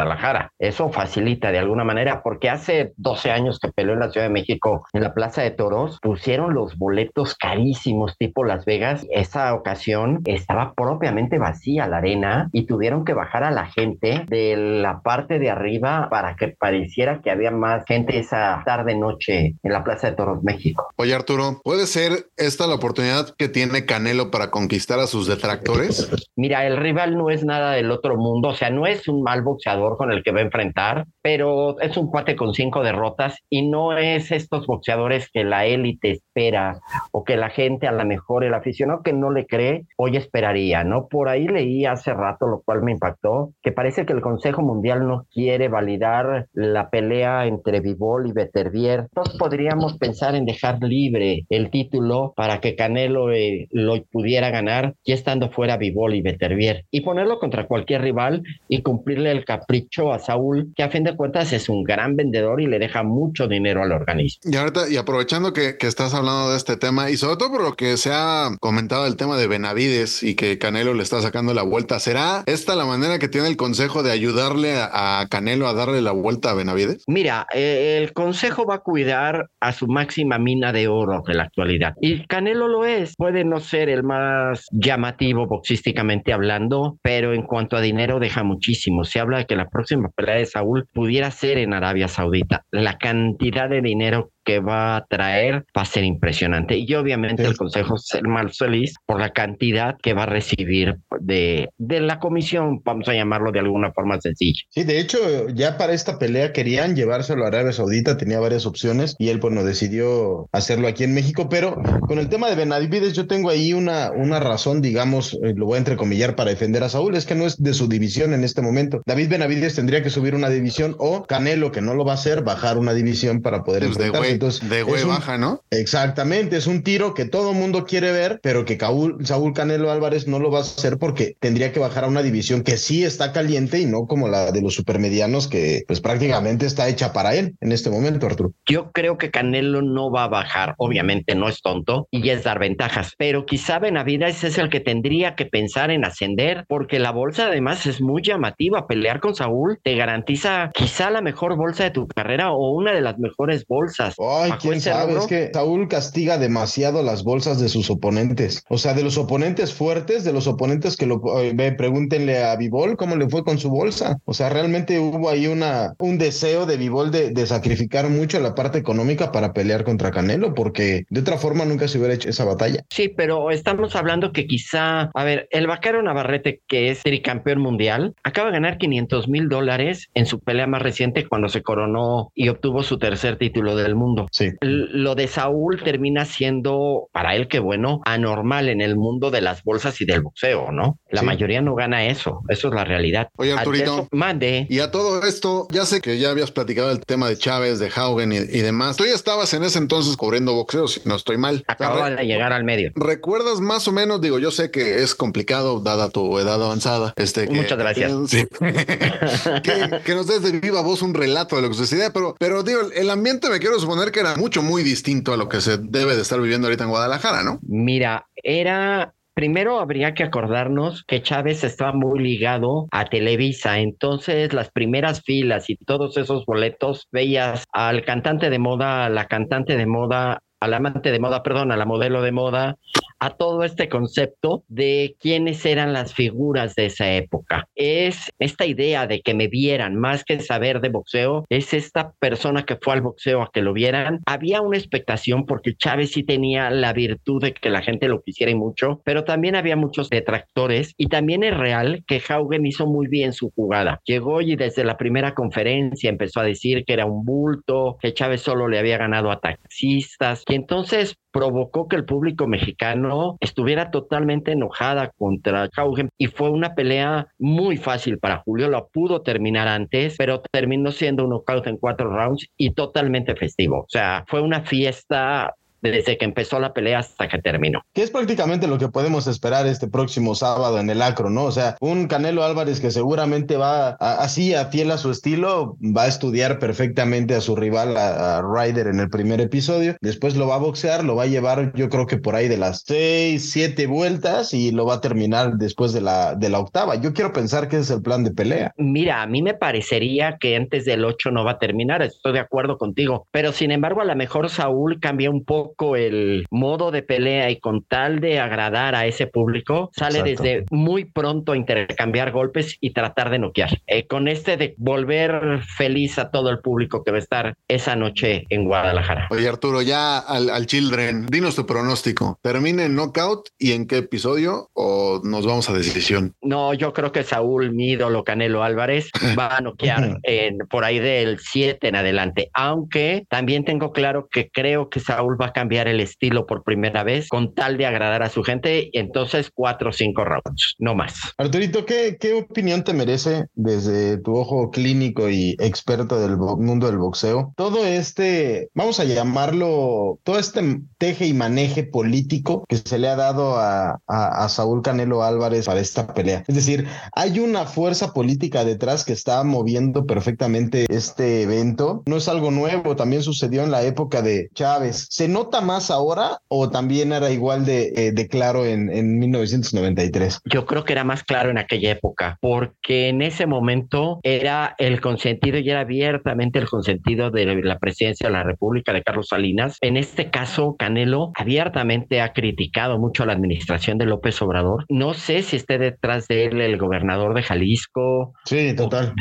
Eso facilita de alguna manera, porque hace 12 años que peleó en la Ciudad de México, en la Plaza de Toros, pusieron los boletos carísimos tipo Las Vegas. Esa ocasión estaba propiamente vacía la arena y tuvieron que bajar a la gente de la parte de arriba para que pareciera que había más gente esa tarde noche en la Plaza de Toros México. Oye Arturo, ¿puede ser esta la oportunidad que tiene Canelo para conquistar a sus detractores? Mira, el rival no es nada del otro mundo, o sea, no es un mal boxeador con el que va a enfrentar, pero es un cuate con cinco derrotas y no es estos boxeadores que la élite espera o que la gente, a lo mejor el aficionado que no le cree, hoy esperaría, ¿no? Por ahí leí hace rato, lo cual me impactó, que parece que el Consejo Mundial no quiere validar la pelea entre Vivol y Beterbier. Entonces podríamos pensar en dejar libre el título para que Canelo eh, lo pudiera ganar ya estando fuera Vivol y Beterbier y ponerlo contra cualquier rival y cumplirle el capricho a Saúl, que a fin de cuentas es un gran vendedor y le deja mucho dinero al organismo. Y ahorita, y aprovechando que, que estás hablando de este tema y sobre todo por lo que se ha comentado el tema de Benavides y que Canelo le está sacando la vuelta, ¿será esta la manera que tiene el consejo de ayudarle a, a Canelo a darle la vuelta a Benavides? Mira, eh, el consejo va a cuidar a su máxima mina de oro de la actualidad y Canelo lo es. Puede no ser el más llamativo boxísticamente hablando, pero en cuanto a dinero deja muchísimo. Se habla de que la próxima pelea de Saúl pudiera ser en Arabia Saudita. La cantidad de dinero que va a traer va a ser impresionante. Y obviamente el Consejo ser más feliz por la cantidad que va a recibir de, de la comisión, vamos a llamarlo de alguna forma sencilla. Sí, de hecho, ya para esta pelea querían llevárselo a Arabia Saudita, tenía varias opciones y él pues no decidió hacerlo aquí en México, pero con el tema de Benavides yo tengo ahí una, una razón, digamos, eh, lo voy a entrecomillar para defender a Saúl, es que no es de su división en este momento. David Benavides tendría que subir una división o Canelo, que no lo va a hacer, bajar una división para poder pues enfrentarse de güey baja, ¿no? Exactamente, es un tiro que todo mundo quiere ver, pero que Saúl Canelo Álvarez no lo va a hacer porque tendría que bajar a una división que sí está caliente y no como la de los supermedianos que pues prácticamente está hecha para él en este momento, Arturo. Yo creo que Canelo no va a bajar, obviamente no es tonto y es dar ventajas, pero quizá Benavides es el que tendría que pensar en ascender porque la bolsa además es muy llamativa, pelear con Saúl te garantiza quizá la mejor bolsa de tu carrera o una de las mejores bolsas. Ay, quién sabe, es que Saúl castiga demasiado las bolsas de sus oponentes. O sea, de los oponentes fuertes, de los oponentes que lo ve, pregúntenle a Vivol cómo le fue con su bolsa. O sea, realmente hubo ahí una, un deseo de Vivol de, de sacrificar mucho la parte económica para pelear contra Canelo, porque de otra forma nunca se hubiera hecho esa batalla. Sí, pero estamos hablando que quizá, a ver, el vaquero Navarrete, que es tricampeón mundial, acaba de ganar 500 mil dólares en su pelea más reciente cuando se coronó y obtuvo su tercer título del mundo. Sí. Lo de Saúl termina siendo, para él que bueno, anormal en el mundo de las bolsas y del boxeo, ¿no? La mayoría no gana eso, eso es la realidad. Oye, Arturito, mande. Y a todo esto, ya sé que ya habías platicado el tema de Chávez, de Haugen y, demás. Tú ya estabas en ese entonces cubriendo boxeo, si no estoy mal. Acababa de llegar al medio. ¿Recuerdas más o menos? Digo, yo sé que es complicado dada tu edad avanzada. Este, Muchas gracias. que, nos des de viva voz un relato de lo que sucedía, pero, pero digo, el ambiente me quiero suponer que era mucho, muy distinto a lo que se debe de estar viviendo ahorita en Guadalajara, ¿no? Mira, era Primero habría que acordarnos que Chávez estaba muy ligado a Televisa, entonces las primeras filas y todos esos boletos veías al cantante de moda, a la cantante de moda, al amante de moda, perdón, a la modelo de moda, a todo este concepto de quiénes eran las figuras de esa época. Es esta idea de que me vieran más que saber de boxeo, es esta persona que fue al boxeo a que lo vieran. Había una expectación porque Chávez sí tenía la virtud de que la gente lo quisiera y mucho, pero también había muchos detractores y también es real que Haugen hizo muy bien su jugada. Llegó y desde la primera conferencia empezó a decir que era un bulto, que Chávez solo le había ganado a taxistas y entonces provocó que el público mexicano estuviera totalmente enojada contra Haugen y fue una pelea muy fácil para Julio, lo pudo terminar antes, pero terminó siendo un knockout en cuatro rounds y totalmente festivo. O sea, fue una fiesta desde que empezó la pelea hasta que terminó. Que es prácticamente lo que podemos esperar este próximo sábado en el Acro, ¿no? O sea, un Canelo Álvarez que seguramente va así a fiel a su estilo, va a estudiar perfectamente a su rival, a, Ryder en el primer episodio, después lo va a boxear, lo va a llevar yo creo que por ahí de las seis, siete vueltas y lo va a terminar después de la, de la octava. Yo quiero pensar que ese es el plan de pelea. Mira, a mí me parecería que antes del ocho no va a terminar, estoy de acuerdo contigo, pero sin embargo a lo mejor Saúl cambia un poco el modo de pelea y con tal de agradar a ese público, sale desde muy pronto a intercambiar golpes y tratar de noquear. Eh, con este de volver feliz a todo el público que va a estar esa noche en Guadalajara. Oye Arturo, ya al, Children, dinos tu pronóstico. ¿Termina en knockout y en qué episodio o nos vamos a decisión? No, yo creo que Saúl, mi ídolo Canelo Álvarez, va a noquear en, por ahí del 7 en adelante. Aunque también tengo claro que creo que Saúl va a cambiar el estilo por primera vez con tal de agradar a su gente. Entonces, cuatro o cinco rounds, no más. Arturito, ¿qué, ¿qué opinión te merece desde tu ojo clínico y experto del mundo del boxeo? Todo este, vamos a llamarlo, todo este teje y maneje político que se le ha dado a, a, a Saúl Canelo Álvarez para esta pelea. Es decir, hay una fuerza política detrás que está moviendo perfectamente este evento. No es algo nuevo, también sucedió en la época de Chávez. Se nota nota más ahora o también era igual de, eh, de claro en, en 1993? Yo creo que era más claro en aquella época, porque en ese momento era el consentido y era abiertamente el consentido de la presidencia de la República de Carlos Salinas. En este caso, Canelo abiertamente ha criticado mucho a la administración de López Obrador. No sé si esté detrás de él el gobernador de Jalisco. Sí, total.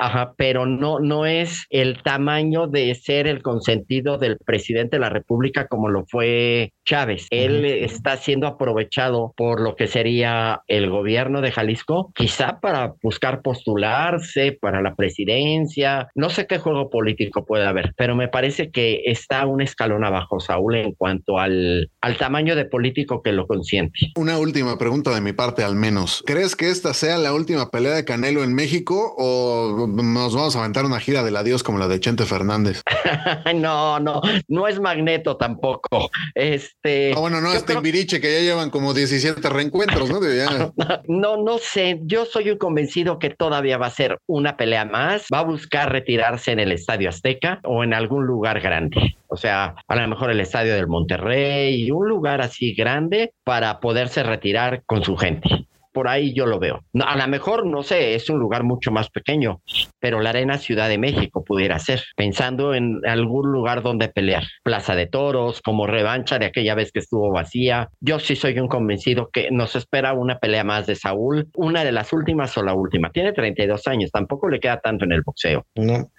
Ajá, pero no, no es el tamaño de ser el consentido del presidente de la República como lo fue Chávez. Él está siendo aprovechado por lo que sería el gobierno de Jalisco, quizá para buscar postularse para la presidencia. No sé qué juego político puede haber, pero me parece que está un escalón abajo, Saúl, en cuanto al, al tamaño de político que lo consiente. Una última pregunta de mi parte, al menos. ¿Crees que esta sea la última pelea de Canelo en México o nos vamos a aventar una gira del adiós como la de Chente Fernández? no, no, no es Magneto tampoco. Este. Ah, bueno, no, este creo... Viriche que ya llevan como 17 reencuentros, ¿no? Ya... no, no sé. Yo soy un convencido que todavía va a ser una pelea más. Va a buscar retirarse en el Estadio Azteca o en algún lugar grande. O sea, a lo mejor el estadio del Monterrey, un lugar así grande para poderse retirar con su gente por ahí yo lo veo. a lo mejor, no sé, es un lugar mucho más pequeño, pero la Arena Ciudad de México pudiera ser, pensando en algún lugar donde pelear. Plaza de Toros, como revancha de aquella vez que estuvo vacía. Yo sí soy un convencido que nos espera una pelea más de Saúl, una de las últimas o la última. Tiene 32 años, tampoco le queda tanto en el boxeo. No.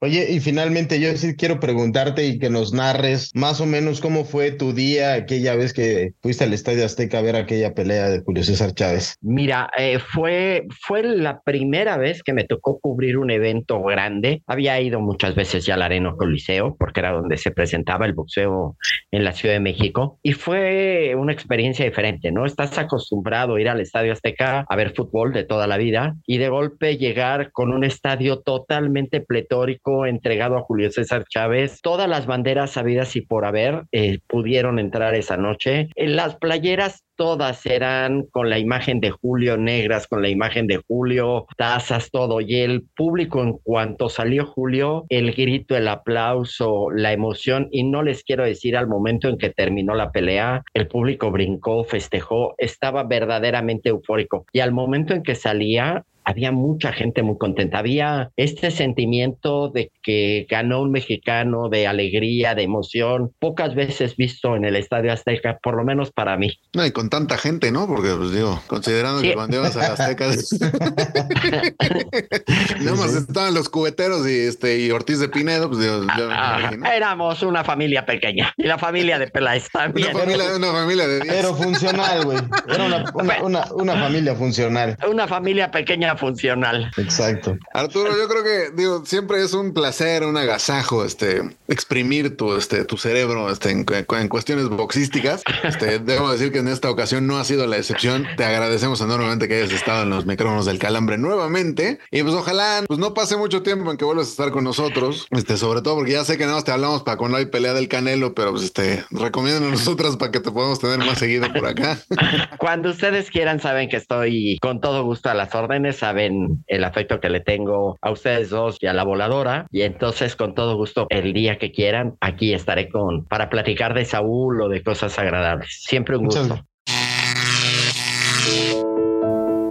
Oye, y finalmente yo sí quiero preguntarte y que nos narres más o menos cómo fue tu día aquella vez que fuiste al Estadio Azteca a ver aquella pelea de Julio César Chávez. Mira, eh, fue, fue la primera vez que me tocó cubrir un evento grande. Había ido muchas veces ya al Arena Coliseo, porque era donde se presentaba el boxeo en la Ciudad de México, y fue una experiencia diferente, ¿no? Estás acostumbrado a ir al Estadio Azteca a ver fútbol de toda la vida, y de golpe llegar con un estadio totalmente pletórico, entregado a Julio César Chávez. Todas las banderas sabidas y por haber eh, pudieron entrar esa noche. En las playeras todas eran con la imagen de Julio negras, con la imagen de Julio, tazas, todo. Y el público, en cuanto salió Julio, el grito, el aplauso, la emoción, y no les quiero decir al momento en que terminó la pelea, el público brincó, festejó, estaba verdaderamente eufórico. Y al momento en que salía, había mucha gente muy contenta. Había este sentimiento de que ganó un mexicano, de alegría, de emoción, pocas veces visto en el Estadio Azteca, por lo menos para mí. No, y con tanta gente, ¿no? Porque, pues digo, considerando sí. que cuando ibas a Azteca, nada más estaban los cubeteros y, este, y Ortiz de Pinedo, pues digo, ah, éramos una familia pequeña y la familia de Peláez también. Una familia, una familia de 10. Pero funcional, güey. Era una, una, una, una familia funcional. Una familia pequeña funcional. Exacto. Arturo, yo creo que digo, siempre es un placer, un agasajo, este, exprimir tu, este, tu cerebro, este, en, en cuestiones boxísticas. Este, debo decir que en esta ocasión no ha sido la excepción. Te agradecemos enormemente que hayas estado en los micrófonos del Calambre nuevamente. Y pues ojalá, pues no pase mucho tiempo en que vuelvas a estar con nosotros. Este, sobre todo porque ya sé que nada más te hablamos para cuando hay pelea del Canelo, pero pues este, recomiendan a nosotras para que te podamos tener más seguido por acá. Cuando ustedes quieran, saben que estoy con todo gusto a las órdenes saben el afecto que le tengo a ustedes dos y a la voladora. Y entonces, con todo gusto, el día que quieran, aquí estaré con para platicar de Saúl o de cosas agradables. Siempre un gusto.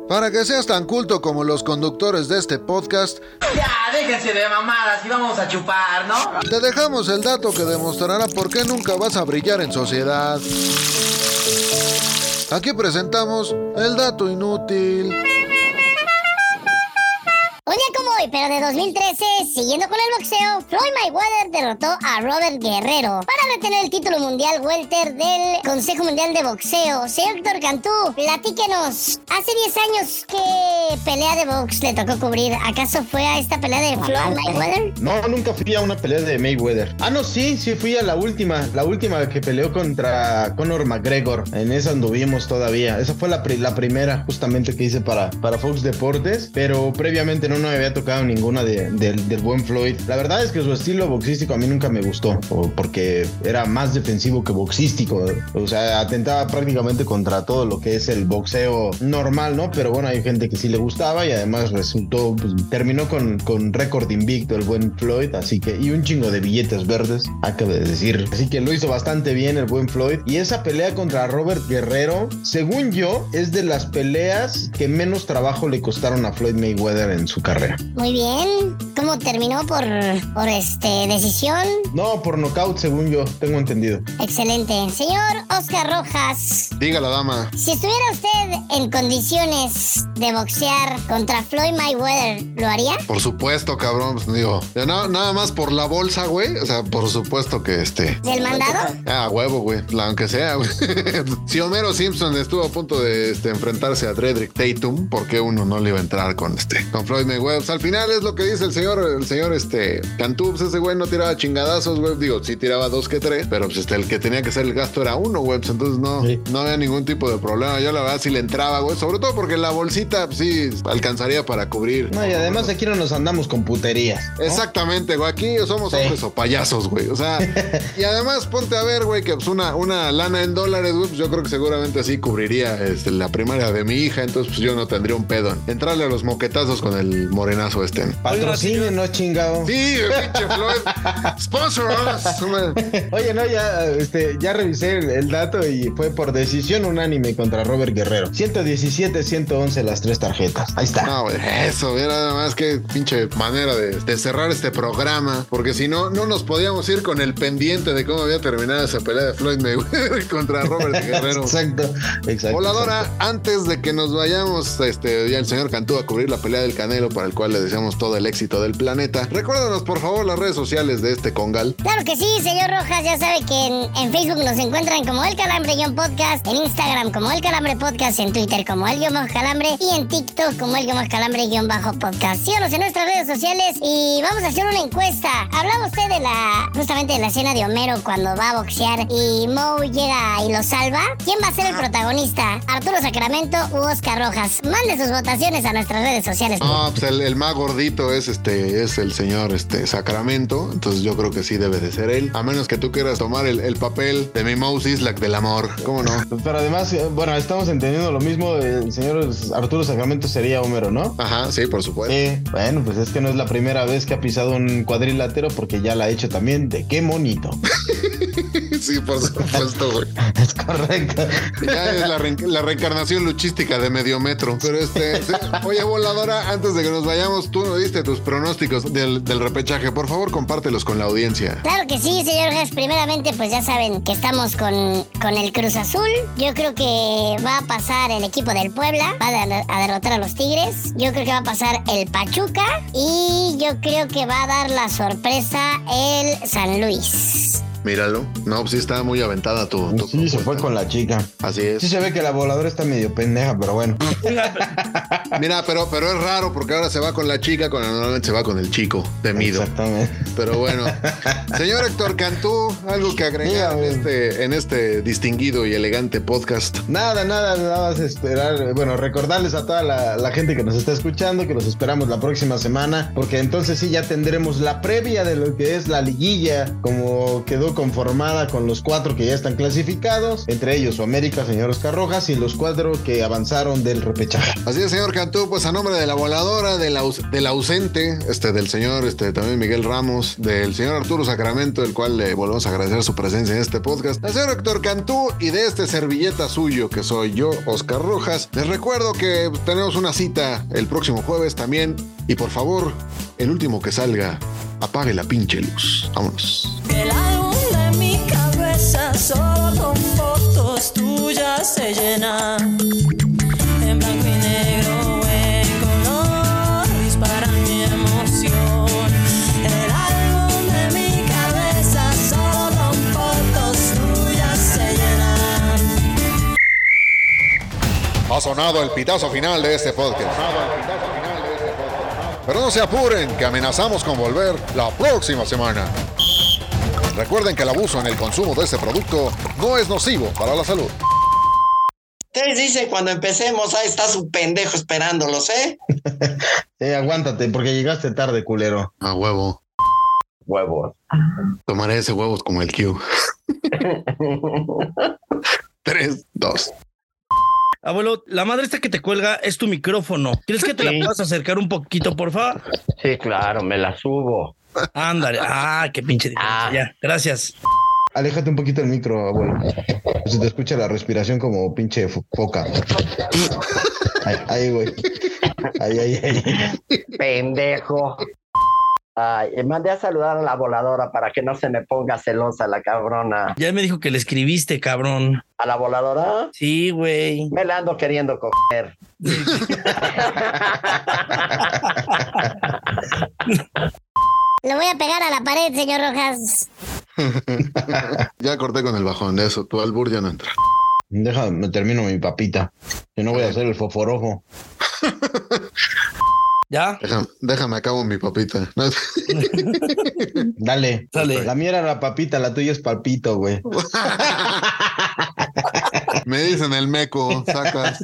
Para que seas tan culto como los conductores de este podcast, ya déjense de mamadas y vamos a chupar, ¿no? Te dejamos el dato que demostrará por qué nunca vas a brillar en sociedad. Aquí presentamos el dato inútil. Hoy, pero de 2013, siguiendo con el boxeo, Floyd Mayweather derrotó a Robert Guerrero para retener el título mundial welter del Consejo Mundial de Boxeo. Señor Héctor Cantú, platíquenos, hace 10 años, ¿qué pelea de box le tocó cubrir? ¿Acaso fue a esta pelea de Floyd Mayweather? No, nunca fui a una pelea de Mayweather. Ah, no, sí, sí fui a la última, la última que peleó contra Conor McGregor. En esa anduvimos todavía. Esa fue la, la primera justamente que hice para, para Fox Deportes, pero previamente no no me había tocado ninguna de- del- del buen Floyd. La verdad es que su estilo boxístico a mí nunca me gustó, porque era más defensivo que boxístico. O sea, atentaba prácticamente contra todo lo que es el boxeo normal, ¿no? Pero bueno, hay gente que sí le gustaba y además resultó, pues, terminó con, con récord invicto el buen Floyd, así que, y un chingo de billetes verdes, acabo de decir. Así que lo hizo bastante bien el buen Floyd. Y esa pelea contra Robert Guerrero, según yo, es de las peleas que menos trabajo le costaron a Floyd Mayweather en su carrera. Muy bien. ¿Cómo terminó por, por este decisión? No, por nocaut, según yo, tengo entendido. Excelente. Señor Oscar Rojas, Diga la dama. si estuviera usted en condiciones de boxear contra Floyd Mayweather, ¿lo haría? Por supuesto, cabrón. pues, digo, ya na- nada más por la bolsa, güey. O sea, por supuesto que este. ¿Del mandado? Ah, huevo, güey. La- Aunque sea, güey. si Homero Simpson estuvo a punto de este, enfrentarse a Dredrick Tatum, ¿por qué uno no le iba a entrar con este con Floyd Mayweather? Pues, al final es lo que dice el señor, el señor este Cantú, pues, ese güey no tiraba chingadazos, güey. Digo, sí tiraba dos que tres, pero pues este, el que tenía que hacer el gasto era uno, güey. Pues, entonces no, Sí. no había ningún tipo de problema. Yo la verdad sí le entraba, güey. Sobre todo porque la bolsita pues, sí alcanzaría para cubrir. No, y además aquí no nos andamos con puterías. ¿no? Exactamente, güey. Aquí somos Sí. hombres o payasos, güey. O sea, y además ponte a ver, güey, que pues una, una lana en dólares, güey, pues yo creo que seguramente así cubriría este, la primaria de mi hija. Entonces, pues yo no tendría un pedo en entrarle a los moquetazos con el morenazo este. Patrocinen, no chingado. Sí, pinche Floyd. Sponsor us. Oye, no, ya, este, ya revisé el, el dato y fue por decisión unánime contra Robert Guerrero. 117, 111 las tres tarjetas. Ahí está. No, eso, mira nada más que pinche manera de, de cerrar este programa, porque si no, no nos podíamos ir con el pendiente de cómo había terminado esa pelea de Floyd Mayweather contra Robert Guerrero. Exacto, exacto. Voladora, exacto. antes de que nos vayamos, este, ya el señor Cantú a cubrir la pelea del Canelo, para el cual le deseamos todo el éxito del planeta. Recuérdanos, por favor, las redes sociales de este Congal. Claro que sí, señor Rojas. Ya sabe que en, en Facebook nos encuentran como El Calambre Guión Podcast, en Instagram como El Calambre Podcast, en Twitter como El Guión Calambre y en TikTok como El Guión Calambre Guión Bajo Podcast. Síganos en nuestras redes sociales y vamos a hacer una encuesta. Hablaba usted de la, justamente de la escena de Homero cuando va a boxear y Moe llega y lo salva. ¿Quién va a ser el protagonista? ¿Arturo Sacramento u Oscar Rojas? Mande sus votaciones a nuestras redes sociales. No, pues el, el más gordito es este, es el señor este, Sacramento. Entonces yo creo que sí debe de ser él. A menos que tú quieras tomar el, el papel de mi Mouse Islak del amor. ¿Cómo no? Pero además, eh, bueno, estamos entendiendo lo mismo. El señor Arturo Sacramento sería Homero, ¿no? Ajá, sí, por supuesto. Sí, bueno, pues es que no es la primera vez que ha pisado un cuadrilátero porque ya la ha hecho también. De qué monito. Sí, por supuesto, güey. es correcto. Ya es la, la reencarnación luchística de medio metro. Pero este, oye, voladora, antes de que nos vayamos, tú no diste tus pronósticos del, repechaje. Por favor, compártelos con la audiencia. Claro que sí, señor Gas. Primeramente, pues ya saben que estamos con, con el Cruz Azul. Yo creo que va a pasar el equipo del Puebla, va a derrotar a los Tigres. Yo creo que va a pasar el Pachuca y yo creo que va a dar la sorpresa el San Luis. Míralo. No, pues sí está muy aventada tu. tu Sí, se fue con la chica. Así Sí es. se ve que la voladora está medio pendeja, pero bueno. Mira, pero, pero es raro porque ahora se va con la chica cuando normalmente se va con el chico temido. Exactamente. Pero bueno. Señor Héctor Cantú, algo que agregar en este, en este distinguido y elegante podcast. Nada, nada, nada más esperar. Bueno, recordarles a toda la, la gente que nos está escuchando que los esperamos la próxima semana, porque entonces sí ya tendremos la previa de lo que es la liguilla, como quedó conformada con los cuatro que ya están clasificados, entre ellos su América, señor Oscar Rojas, y los cuatro que avanzaron del repechaje. Así es, señor Cantú, pues a nombre de la voladora, del, aus- del ausente, este, del señor este, también Miguel Ramos, del señor Arturo Sacramento, el cual le volvemos a agradecer su presencia en este podcast, del señor Héctor Cantú y de este servilleta suyo que soy yo, Oscar Rojas. Les recuerdo que tenemos una cita el próximo jueves también y por favor, el último que salga, apague la pinche luz. Vámonos. Solo con fotos tuyas se llena. En blanco y negro, en color, disparan mi emoción. El álbum de mi cabeza solo con fotos tuyas se llena. Ha sonado el pitazo final de este podcast. Pero no se apuren, que amenazamos con volver la próxima semana. Recuerden que el abuso en el consumo de este producto no es nocivo para la salud. 16 dice cuando empecemos, ahí está su pendejo esperándolos, ¿eh? Eh, aguántate, porque llegaste tarde, culero. A huevo. Huevos. Tomaré ese huevos como el Q. Tres, dos. Abuelo, la madre esta que te cuelga es tu micrófono. ¿Crees que te la puedas acercar un poquito, porfa? Sí, claro, me la subo. Ándale. Ah, qué pinche diferencia. Ah. Ya, gracias. Aléjate un poquito del micro, abuelo. Se te escucha la respiración como pinche fo- foca. Ahí, ahí, güey. Ahí, ahí, ahí. Pendejo. Ay, mandé a saludar a la voladora para que no se me ponga celosa la cabrona. Ya me dijo que le escribiste, cabrón. ¿A la voladora? Sí, güey. Me la ando queriendo coger. Lo voy a pegar a la pared, señor Rojas. Ya corté con el bajón de eso. Tu albur ya no entra. Déjame, me termino mi papita. Yo no voy a hacer el foforojo. ¿Ya? Déjame, déjame acabo mi papita. Dale. Dale. La mía era la papita, la tuya es palpito, güey. Me dicen el meco, sacas.